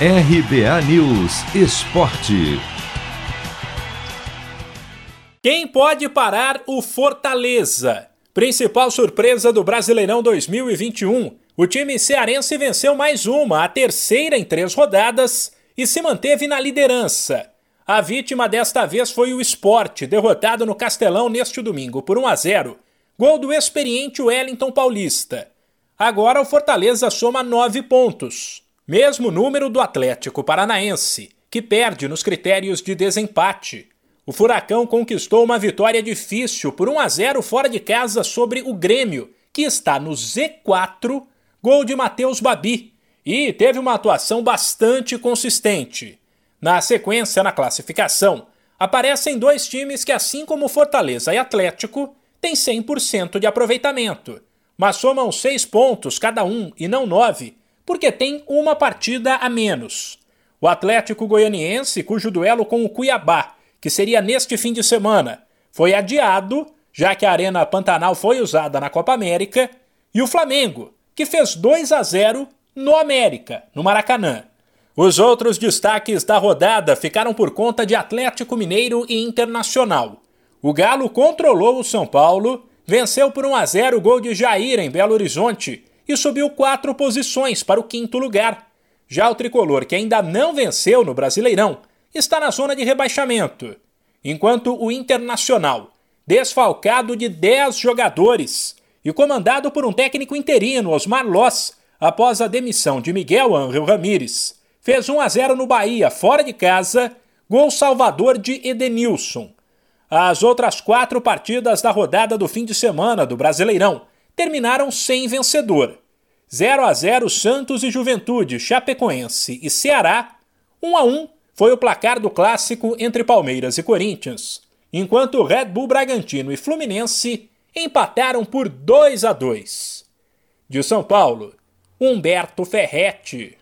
RBA News Esporte. Quem pode parar o Fortaleza? Principal surpresa do Brasileirão 2021. O time cearense venceu mais uma, a terceira em três rodadas, e se manteve na liderança. A vítima desta vez foi o Esporte, derrotado no Castelão neste domingo por 1 a 0. Gol do experiente Wellington Paulista. Agora o Fortaleza soma nove pontos. Mesmo número do Atlético Paranaense, que perde nos critérios de desempate. O Furacão conquistou uma vitória difícil por 1 a 0 fora de casa sobre o Grêmio, que está no Z4, gol de Matheus Babi, e teve uma atuação bastante consistente. Na sequência, na classificação, aparecem dois times que, assim como Fortaleza e Atlético, têm 100% de aproveitamento, mas somam seis pontos cada um e não nove porque tem uma partida a menos. O Atlético Goianiense, cujo duelo com o Cuiabá, que seria neste fim de semana, foi adiado, já que a Arena Pantanal foi usada na Copa América, e o Flamengo, que fez 2 a 0 no América, no Maracanã. Os outros destaques da rodada ficaram por conta de Atlético Mineiro e Internacional. O Galo controlou o São Paulo, venceu por 1 a 0 o gol de Jair em Belo Horizonte e subiu quatro posições para o quinto lugar. Já o tricolor, que ainda não venceu no Brasileirão, está na zona de rebaixamento, enquanto o Internacional, desfalcado de 10 jogadores e comandado por um técnico interino, Osmar Loss, após a demissão de Miguel Ángel Ramírez, fez 1 a 0 no Bahia, fora de casa, gol salvador de Edenilson. As outras quatro partidas da rodada do fim de semana do Brasileirão terminaram sem vencedor. 0 a 0 Santos e Juventude, Chapecoense e Ceará. 1 a 1 foi o placar do clássico entre Palmeiras e Corinthians, enquanto Red Bull Bragantino e Fluminense empataram por 2 a 2. De São Paulo, Humberto Ferretti.